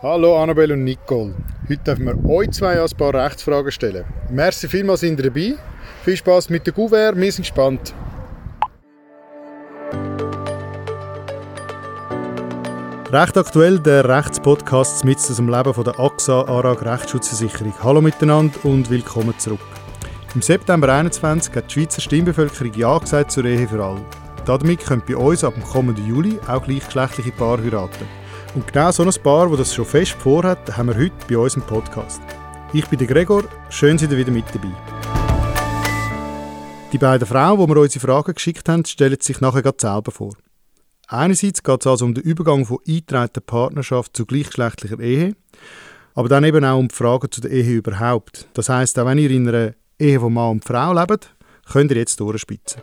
Hallo Annabelle und Nicole. Heute dürfen wir euch zwei ein paar Rechtsfragen stellen. Merci vielmals, sind ihr dabei. Viel Spaß mit der Gouverne, wir sind gespannt. Recht aktuell der Rechtspodcast mit dem Leben von der AXA ARAG Rechtsschutzversicherung. Hallo miteinander und willkommen zurück. Im September 2021 hat die Schweizer Stimmbevölkerung Ja gesagt zur Ehe für alle. Damit können bei uns ab dem kommenden Juli auch gleichgeschlechtliche Paare heiraten. Und genau so ein Paar, das das schon fest vorhat, haben wir heute bei uns im Podcast. Ich bin der Gregor, schön seid ihr wieder mit dabei. Die beiden Frauen, die wir unsere Fragen geschickt haben, stellen sich nachher gerade selber vor. Einerseits geht es also um den Übergang von eingetragenen Partnerschaft zu gleichgeschlechtlicher Ehe, aber dann eben auch um die Fragen zu der Ehe überhaupt. Das heißt, auch wenn ihr in einer Ehe von Mann und Frau lebt, könnt ihr jetzt durchspitzen.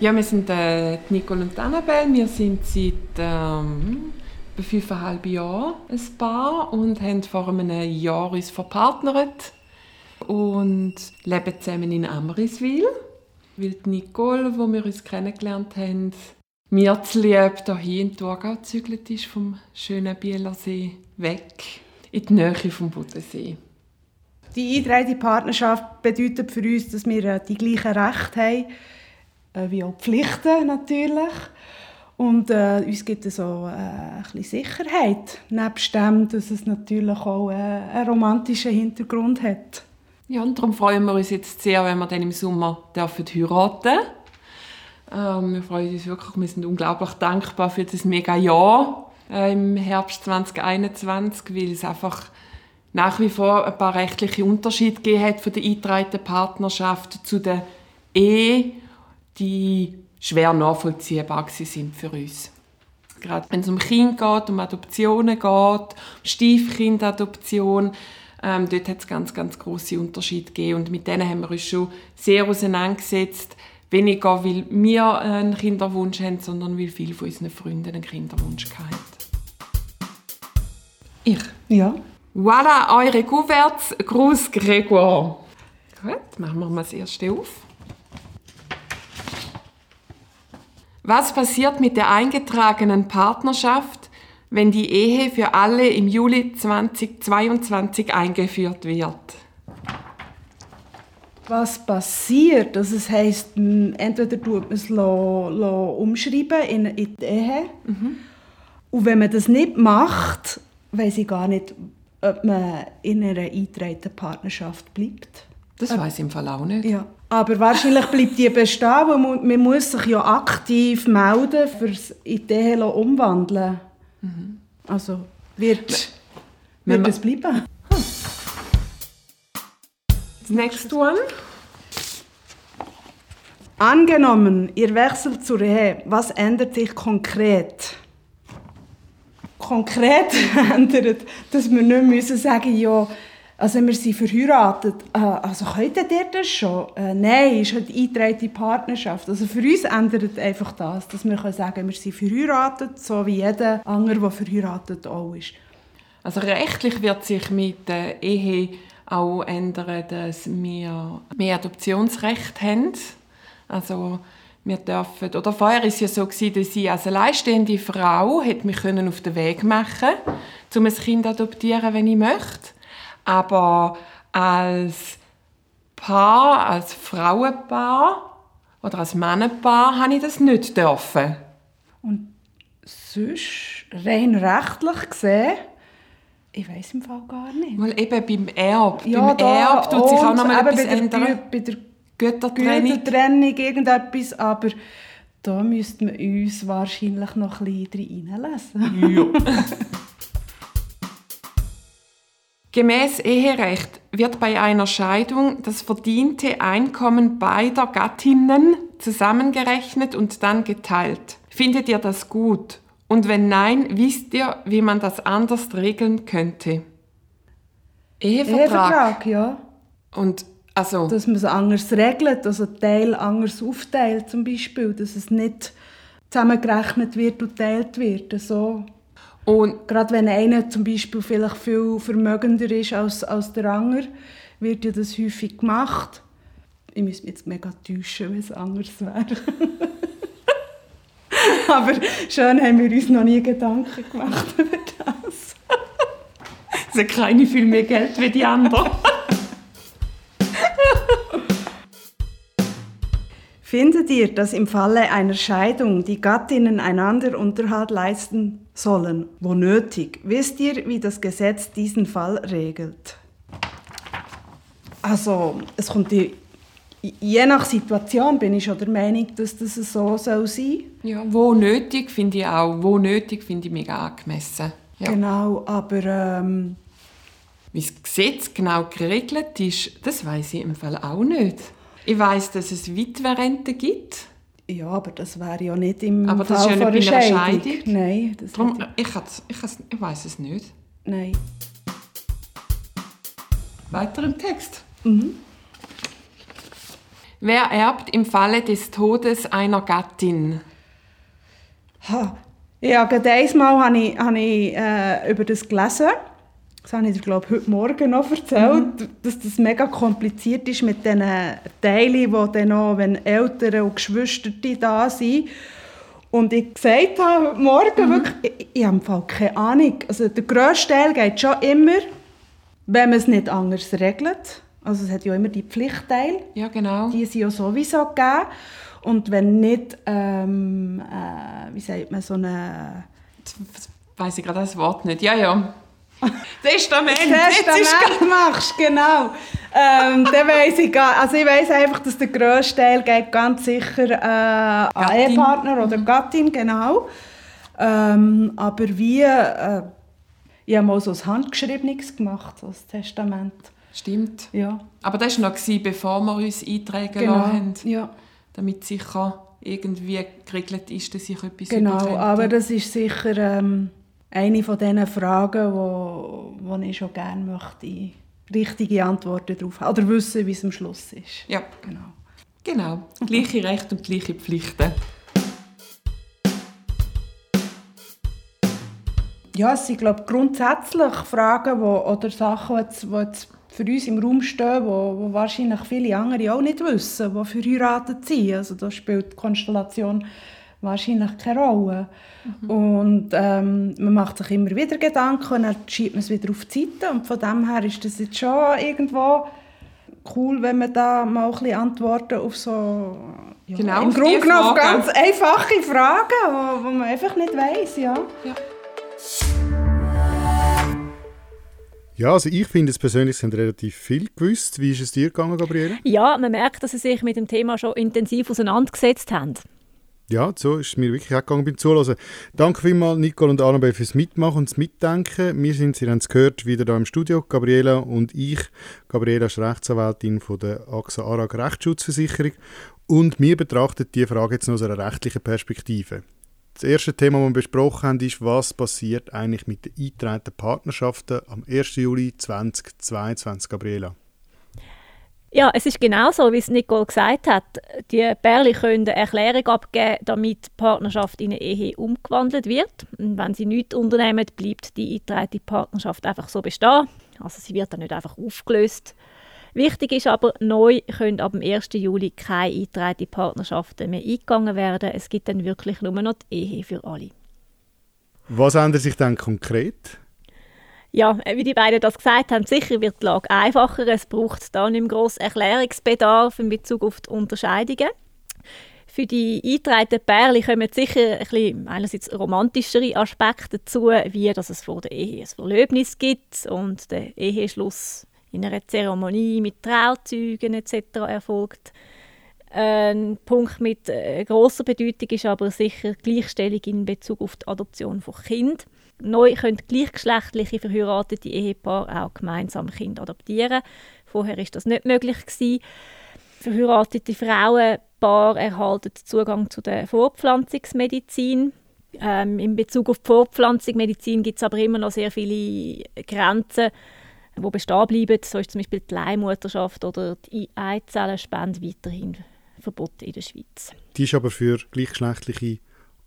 Ja, wir sind äh, Nicole und Annabelle. Wir sind seit ähm, fünfeinhalb Jahren ein Paar und haben vor einem Jahr uns verpartnert und leben zusammen in Amriswil. Weil die Nicole, wo wir uns kennengelernt haben, mir zu lieb hier in Thurgau gezügelt ist, vom schönen Bielersee weg, in die Nähe vom Bodensee. Die eingetragene Partnerschaft bedeutet für uns, dass wir äh, die gleichen Rechte haben äh, wie auch Pflichten natürlich. Und äh, uns gibt es auch äh, ein bisschen Sicherheit, nebst dem, dass es natürlich auch äh, einen romantischen Hintergrund hat. Ja, und darum freuen wir uns jetzt sehr, wenn wir dann im Sommer dürfen heiraten ähm, Wir freuen uns wirklich, wir sind unglaublich dankbar für das mega Jahr äh, im Herbst 2021, weil es einfach nach wie vor ein paar rechtliche Unterschiede gegeben hat von der eingetragenen Partnerschaft zu der Ehe die schwer nachvollziehbar sind für uns. Gerade wenn es um Kinder geht, um Adoptionen geht, um Stiefkindadoption, ähm, dort hat es ganz, ganz große Unterschiede gegeben. Und mit denen haben wir uns schon sehr auseinandergesetzt. Weniger, weil wir einen Kinderwunsch haben, sondern weil viele von unseren Freunden einen Kinderwunsch hatten. Ich? Ja. Voilà, eure Couverts. Gruß, Gregor. Gut, machen wir mal das erste auf. Was passiert mit der eingetragenen Partnerschaft, wenn die Ehe für alle im Juli 2022 eingeführt wird? Was passiert? Also das heisst, entweder tut man es umschreiben in, in die Ehe. Mhm. Und wenn man das nicht macht, weiß ich gar nicht, ob man in einer eingetragenen Partnerschaft bleibt. Das weiß ich im Fall auch nicht. Ja. Aber wahrscheinlich bleibt die bestehen, weil man, muss sich ja aktiv melden, für in die Ehe umwandeln. Mhm. Also wird, wird es bleiben. Hm. Next one. Angenommen, ihr wechselt zur Ehe, was ändert sich konkret? Konkret ändert, dass wir nicht müssen sagen ja, also wir sind verheiratet. Äh, also könnt ihr das schon? Äh, nein, ist halt eingetragene Partnerschaft. Also für uns ändert einfach das, dass wir können sagen wir sind verheiratet, so wie jeder andere, der verheiratet auch ist. Also rechtlich wird sich mit der Ehe auch ändern, dass wir mehr Adoptionsrecht haben. Also wir dürfen, oder vorher war es ja so, dass ich als alleinstehende Frau hätte mich auf den Weg machen um ein Kind zu adoptieren, wenn ich möchte. Aber als Paar, als Frauenpaar oder als Männerpaar habe ich das nicht dürfen. Und sonst, rein rechtlich gesehen, ich weiß im Fall gar nicht. Weil eben beim Erb, ja, beim da, Erb tut sich auch noch mal etwas bei ändern. Der, bei der Gütertrennung. Gütertrennung, irgendetwas, aber da müsste man uns wahrscheinlich noch ein bisschen reinlesen. Ja. Gemäß Eherecht wird bei einer Scheidung das verdiente Einkommen beider Gattinnen zusammengerechnet und dann geteilt. Findet ihr das gut? Und wenn nein, wisst ihr, wie man das anders regeln könnte? Ehevertrag. Ehevertrag, ja. Und also... Dass man es anders regelt, also Teil anders aufteilt zum Beispiel, dass es nicht zusammengerechnet wird und geteilt wird. So und gerade wenn einer zum Beispiel vielleicht viel vermögender ist als, als der andere, wird ja das häufig gemacht. Ich müsste mich jetzt mega täuschen, wenn es anders wäre. Aber schön haben wir uns noch nie Gedanken gemacht über das. Sie keine viel mehr Geld wie die anderen. Findet ihr, dass im Falle einer Scheidung die Gattinnen einander Unterhalt leisten sollen, wo nötig? Wisst ihr, wie das Gesetz diesen Fall regelt? Also, es kommt die, je nach Situation bin ich schon der Meinung, dass das so soll sein Ja, wo nötig finde ich auch. Wo nötig finde ich mega angemessen. Ja. Genau, aber ähm, Wie das Gesetz genau geregelt ist, das weiß ich im Fall auch nicht. Ich weiß, dass es Witwerrente gibt. ja, aber das wäre ja nicht im Aber das Fall ist ja nicht bei einer Scheidung. Scheidung. Nein, das Darum, ich, ich, ich weiß es nicht. nein. Weiter im Text. Wer erbt im Falle des Todes einer Gattin? Ha. Ja, gerade einmal habe ich, habe ich äh, über das gelesen. Das habe ich glaube heute Morgen noch erzählt, dass das mega kompliziert ist mit diesen Teilen, die dann noch, wenn Eltern und Geschwister da sind. Und ich gesagt habe heute Morgen wirklich, ich, ich habe im Fall keine Ahnung. Also der grösste Teil geht schon immer, wenn man es nicht anders regelt. Also es hat ja immer die Pflichtteile. Ja, genau. Die sind ja sowieso gegeben. Und wenn nicht, ähm, äh, wie sagt man, so eine Jetzt weiss ich gerade das Wort nicht. Ja, ja. Testament. Testament machst, genau. Ähm, dann weiss ich, also ich weiss einfach, dass der grösste Teil geht ganz sicher äh, an. Ehepartner oder Gattin, genau. Ähm, aber wie, äh, ich habe mal so ein handgeschriebenes gemacht, so ein Testament. Stimmt. Ja, Aber das war noch, bevor wir uns eintragen genau. haben, Ja. damit sicher irgendwie geregelt ist, dass ich etwas Genau, aber das ist sicher ähm, eine von diesen Fragen, wo, wo ich schon gerne möchte richtige Antworten darauf haben. Oder wissen, wie es am Schluss ist. Ja, Genau. genau. Gleiche Rechte und gleiche Pflichten. Ja, es sind glaube grundsätzlich Fragen wo, oder Sachen, die jetzt, die jetzt für uns im Raum stehen, wo, wo wahrscheinlich viele andere auch nicht wissen, die verheiratet sind. Also da spielt die Konstellation wahrscheinlich keine Rolle. Und ähm, man macht sich immer wieder Gedanken und dann schiebt man es wieder auf die Seite. Und von dem her ist das jetzt schon irgendwo cool, wenn man da mal ein bisschen Antworten auf so ja, Genau, im auf Grunde die genommen ganz einfache Fragen, wo, wo man einfach nicht weiß, ja. Ja. Ja, also ich finde es persönlich sind relativ viel gewusst. Wie ist es dir gegangen, Gabriele? Ja, man merkt, dass sie sich mit dem Thema schon intensiv auseinandergesetzt haben. Ja, so ist es mir wirklich auch gegangen beim Zuhören. Danke vielmals, Nicole und Annabelle, fürs Mitmachen und das Mitdenken. Wir sind, Sie haben es gehört, wieder hier im Studio, Gabriela und ich. Gabriela ist Rechtsanwältin von der AXA ARAG Rechtsschutzversicherung und wir betrachten die Frage jetzt aus einer rechtlichen Perspektive. Das erste Thema, das wir besprochen haben, ist, was passiert eigentlich mit den eingetragenen Partnerschaften am 1. Juli 2022, Gabriela? Ja, es ist genau so, wie es Nicole gesagt hat. Die Pärchen können eine Erklärung abgeben, damit die Partnerschaft in eine Ehe umgewandelt wird. Und wenn sie nichts unternehmen, bleibt die eingetragene Partnerschaft einfach so bestehen. Also sie wird dann nicht einfach aufgelöst. Wichtig ist aber, neu können ab dem 1. Juli keine eingetragenen Partnerschaften mehr eingegangen werden. Es gibt dann wirklich nur noch die Ehe für alle. Was ändert sich dann konkret? Ja, äh, wie die beiden das gesagt haben, sicher wird die Lage einfacher. Es braucht da nicht mehr grossen Erklärungsbedarf in Bezug auf die Unterscheidungen. Für die eingetragenen Pärchen kommen sicher ein bisschen, einerseits romantischere Aspekte dazu, wie dass es vor der Ehe ein Verlöbnis gibt und der Eheschluss in einer Zeremonie mit Trauzeugen etc. erfolgt. Ein Punkt mit äh, grosser Bedeutung ist aber sicher Gleichstellung in Bezug auf die Adoption von Kindern. Neu können gleichgeschlechtliche verheiratete Ehepaare auch gemeinsam Kinder adoptieren. Vorher ist das nicht möglich gewesen. Verheiratete Frauenpaare erhalten Zugang zu der Fortpflanzungsmedizin. Ähm, in Bezug auf die Fortpflanzungsmedizin gibt es aber immer noch sehr viele Grenzen, die bestehen bleiben. So ist zum Beispiel die Leihmutterschaft oder die Eizellenspende weiterhin verboten in der Schweiz. Die ist aber für gleichgeschlechtliche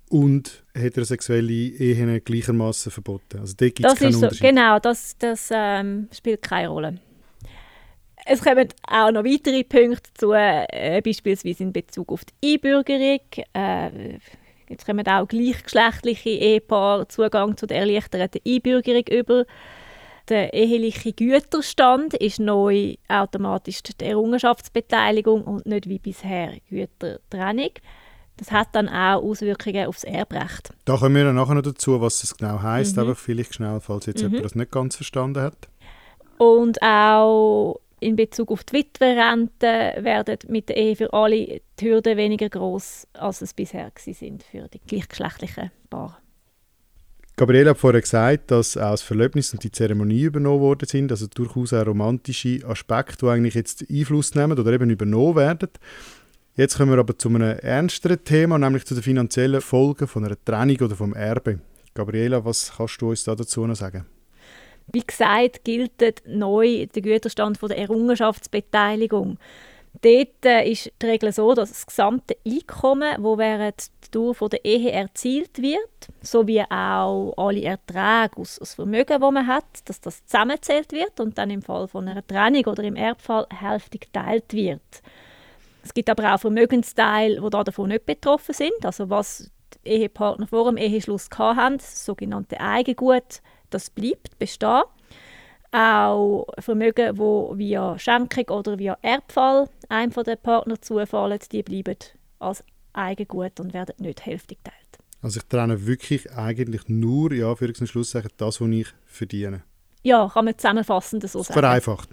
und heterosexuelle Ehen gleichermaßen verboten. Also dort gibt es Das keinen ist so, Unterschied. genau, das, das ähm, spielt keine Rolle. Es kommen auch noch weitere Punkte zu, äh, beispielsweise in Bezug auf die Einbürgerung. Äh, jetzt kommen auch gleichgeschlechtliche Ehepaare Zugang zu der erleichterten Einbürgerung über. Der eheliche Güterstand ist neu automatisch die Errungenschaftsbeteiligung und nicht wie bisher Gütertrennung. Das hat dann auch Auswirkungen aufs Erbrecht. Da kommen wir nachher noch dazu, was das genau heißt, mhm. aber vielleicht schnell, falls jetzt mhm. jemand das nicht ganz verstanden hat. Und auch in Bezug auf die Witwerrente werden mit der Ehe für alle die Hürden weniger groß, als es bisher sind für die gleichgeschlechtlichen Paare. Gabriele hat vorher gesagt, dass auch das Verlöbnis und die Zeremonie übernommen worden sind, also durchaus auch romantische Aspekte, die eigentlich jetzt Einfluss nehmen oder eben übernommen werden. Jetzt kommen wir aber zu einem ernsteren Thema, nämlich zu den finanziellen Folgen von einer Trennung oder vom Erbe. Gabriela, was kannst du uns da dazu noch sagen? Wie gesagt, gilt neu der Güterstand von der Errungenschaftsbeteiligung. Dort äh, ist die Regel so, dass das gesamte Einkommen, das während der Dauer der Ehe erzielt wird, sowie auch alle Erträge aus, aus Vermögen, das man hat, dass das zusammengezählt wird und dann im Fall von einer Trennung oder im Erbfall hälftig geteilt wird. Es gibt aber auch Vermögensteile, die davon nicht betroffen sind, also was die Ehepartner vor dem Eheschluss hatten, das sogenannte Eigengut, das bleibt bestehen. Auch Vermögen, die via Schenkung oder via Erbfall einem der Partner zufallen, die bleiben als Eigengut und werden nicht hälftig geteilt. Also ich trenne wirklich eigentlich nur, ja, für den Schluss sagen, das, was ich verdiene. Ja, kann man zusammenfassend so sagen. Vereinfacht.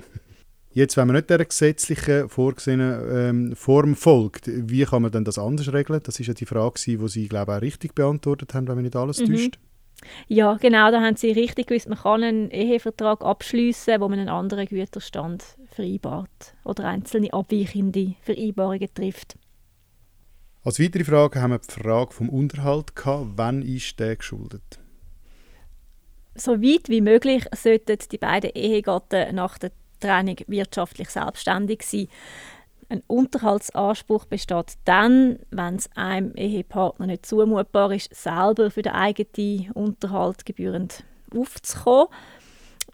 Jetzt, wenn man nicht der gesetzlichen vorgesehenen ähm, Form folgt, wie kann man denn das anders regeln? Das ist ja die Frage, die Sie, glaube ich, auch richtig beantwortet haben, wenn man nicht alles mhm. täuscht. Ja, genau, da haben Sie richtig gewusst. Man kann einen Ehevertrag abschließen, wo man einen anderen Güterstand vereinbart oder einzelne abweichende Vereinbarungen trifft. Als weitere Frage haben wir die Frage vom Unterhalt gehabt. Wann ist der geschuldet? So weit wie möglich sollten die beiden Ehegatten nach der Trennung wirtschaftlich selbstständig sein. Ein Unterhaltsanspruch besteht dann, wenn es einem Ehepartner nicht zumutbar ist, selber für den eigenen Unterhalt gebührend aufzukommen.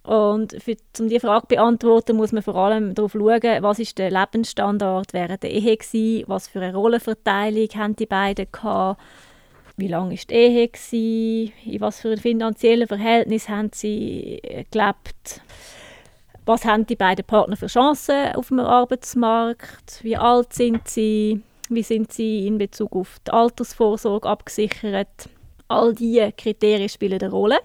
Und für, um diese Frage zu beantworten, muss man vor allem darauf schauen, was ist der Lebensstandard während der Ehe war, was für eine Rollenverteilung haben die beiden gehabt, wie lange war die Ehe, gewesen, in was für ein finanziellen Verhältnis haben sie gelebt was haben die beiden Partner für Chancen auf dem Arbeitsmarkt, wie alt sind sie, wie sind sie in Bezug auf die Altersvorsorge abgesichert. All diese Kriterien spielen eine Rolle.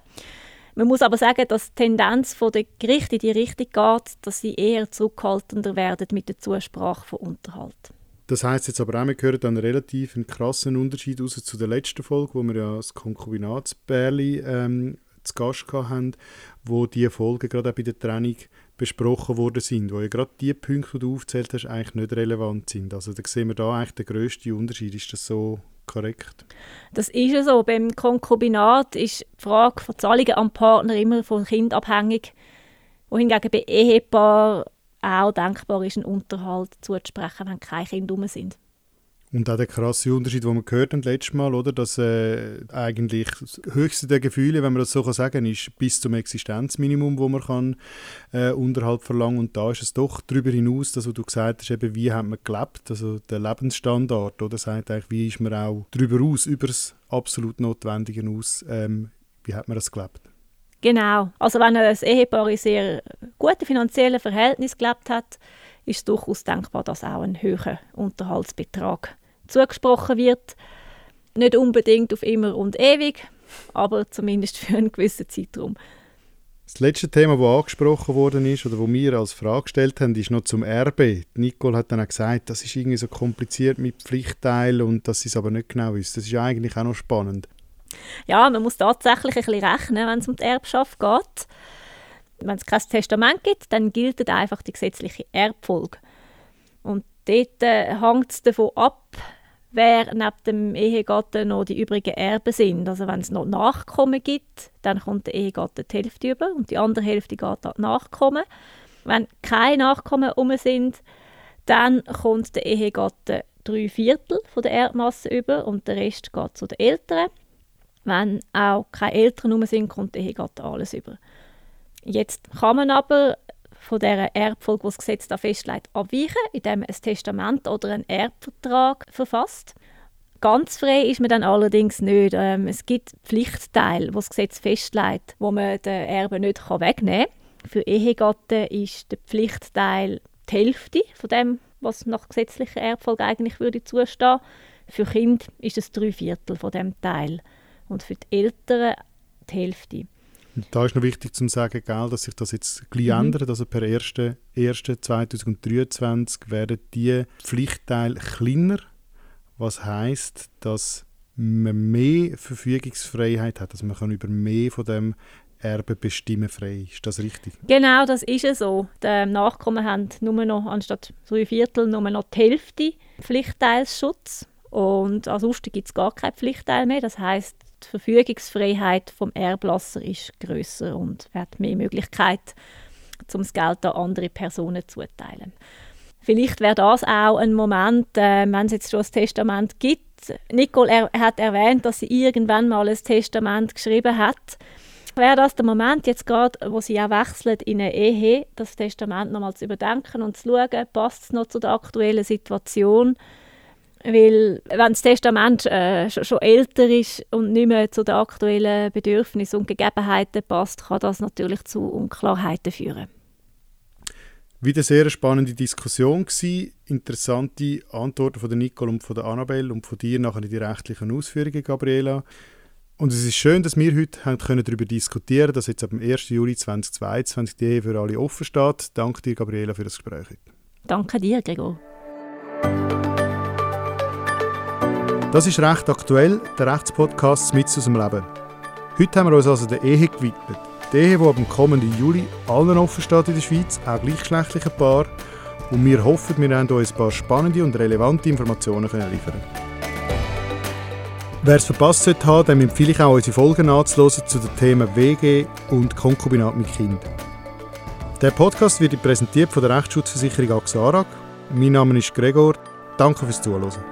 Man muss aber sagen, dass die Tendenz der Gerichte in die Richtung geht, dass sie eher zurückhaltender werden mit der Zusprache von Unterhalt. Das heißt jetzt aber auch, wir hören dann relativ einen krassen Unterschied aus zu der letzten Folge, wo wir ja das Konkubinatsbärli ähm, zu Gast hatten, wo die Folge gerade auch bei der Trennung besprochen worden sind, wo ja gerade die Punkte, die du aufgezählt hast, eigentlich nicht relevant sind. Also da sehen wir da eigentlich den grössten Unterschied. Ist das so korrekt? Das ist ja so. Beim Konkubinat ist die Frage von Zahlungen am Partner immer vom Kind abhängig, wohingegen bei Ehepaar auch denkbar ist, einen Unterhalt zuzusprechen, wenn keine Kinder rum sind. Und auch der krasse Unterschied, den wir gehört haben letztes Mal, oder, dass äh, eigentlich das höchste der Gefühle, wenn man das so kann sagen ist bis zum Existenzminimum, wo man kann, äh, Unterhalt verlangen Und da ist es doch darüber hinaus, dass du gesagt hast, eben, wie hat man gelebt, also der Lebensstandard, oder sagt eigentlich, wie ist man auch darüber aus, über das absolut Notwendige aus, ähm, wie hat man das gelebt? Genau. Also wenn ein Ehepaar in sehr guten finanziellen Verhältnis gelebt hat, ist durchaus denkbar, dass auch ein höherer Unterhaltsbetrag zugesprochen wird. Nicht unbedingt auf immer und ewig, aber zumindest für einen gewissen Zeitraum. Das letzte Thema, das angesprochen worden ist oder wo wir als Frage gestellt haben, ist noch zum Erbe. Nicole hat dann auch gesagt, das ist irgendwie so kompliziert mit Pflichtteilen und dass sie es aber nicht genau wissen. Das ist eigentlich auch noch spannend. Ja, man muss tatsächlich ein bisschen rechnen, wenn es um die Erbschaft geht. Wenn es kein Testament gibt, dann gilt einfach die gesetzliche Erbfolge. Und dort äh, hängt es davon ab, wer neben dem Ehegatten noch die übrigen Erben sind. Also wenn es noch Nachkommen gibt, dann kommt der Ehegatte die Hälfte über und die andere Hälfte geht an die Nachkommen. Wenn keine Nachkommen um sind, dann kommt der Ehegatte drei Viertel von der Erbmasse über und der Rest geht zu den Eltern. Wenn auch keine Eltern um sind, kommt der Ehegatte alles über. Jetzt kann man aber von der Erbfolge, die das Gesetz da festlegt, abweichen, indem man ein Testament oder einen Erbvertrag verfasst. Ganz frei ist man dann allerdings nicht. Ähm, es gibt Pflichtteile, die das Gesetz festlegt, wo man den Erben nicht wegnehmen kann. Für Ehegatten ist der Pflichtteil die Hälfte von dem, was nach gesetzlicher Erbfolge eigentlich würde zustehen. Für Kinder ist es drei Viertel von dem Teil und für die Eltern die Hälfte. Da ist noch wichtig zu sagen, gell, dass sich das jetzt gleich mhm. ändert. Also per 1.1.2023 werden die Pflichtteile kleiner, was heißt, dass man mehr Verfügungsfreiheit hat, dass man kann über mehr von dem Erbe bestimmen frei. Ist das richtig? Genau, das ist es so. Die Nachkommen haben nur noch, anstatt drei Viertel, nur noch die Hälfte Pflichtteilsschutz. Und ansonsten gibt es gar keinen Pflichtteil mehr. Das heißt, die Verfügungsfreiheit vom Erblasser ist größer und hat mehr Möglichkeit, um das Geld an andere Personen zuteilen. Vielleicht wäre das auch ein Moment, äh, wenn es jetzt schon ein Testament gibt. Nicole er, hat erwähnt, dass sie irgendwann mal ein Testament geschrieben hat. Wäre das der Moment jetzt gerade, wo sie auch wechselt in eine Ehe, das Testament nochmal zu überdenken und zu schauen, passt es noch zu der aktuellen Situation? Weil, wenn das Testament äh, schon, älter ist und nicht mehr zu den aktuellen Bedürfnissen und Gegebenheiten passt, kann das natürlich zu Unklarheiten führen. Wieder eine sehr spannende Diskussion gewesen. Interessante Antworten von der Nicole und von der Annabelle und von dir nachher die rechtlichen Ausführungen, Gabriela. Und es ist schön, dass wir heute haben können darüber diskutieren können, dass jetzt ab dem 1. Juli 2022 die Ehe für alle offen steht. Danke dir, Gabriela, für das Gespräch heute. Danke dir, Gregor. Das ist «Recht aktuell», der Rechtspodcast mit aus dem Leben. Heute haben wir uns also der Ehe gewidmet. Die Ehe, die ab kommenden Juli allen offen steht in der Schweiz, auch gleichgeschlechtlichen Paar. Und wir hoffen, wir haben euch ein paar spannende und relevante Informationen können liefern Wer es verpasst hat, dem empfehle ich auch, unsere Folgen anzuhören zu den Themen WG und Konkubinat mit Kind. Der Podcast wird präsentiert von der Rechtsschutzversicherung AXA Mein Name ist Gregor. Danke fürs Zuhören.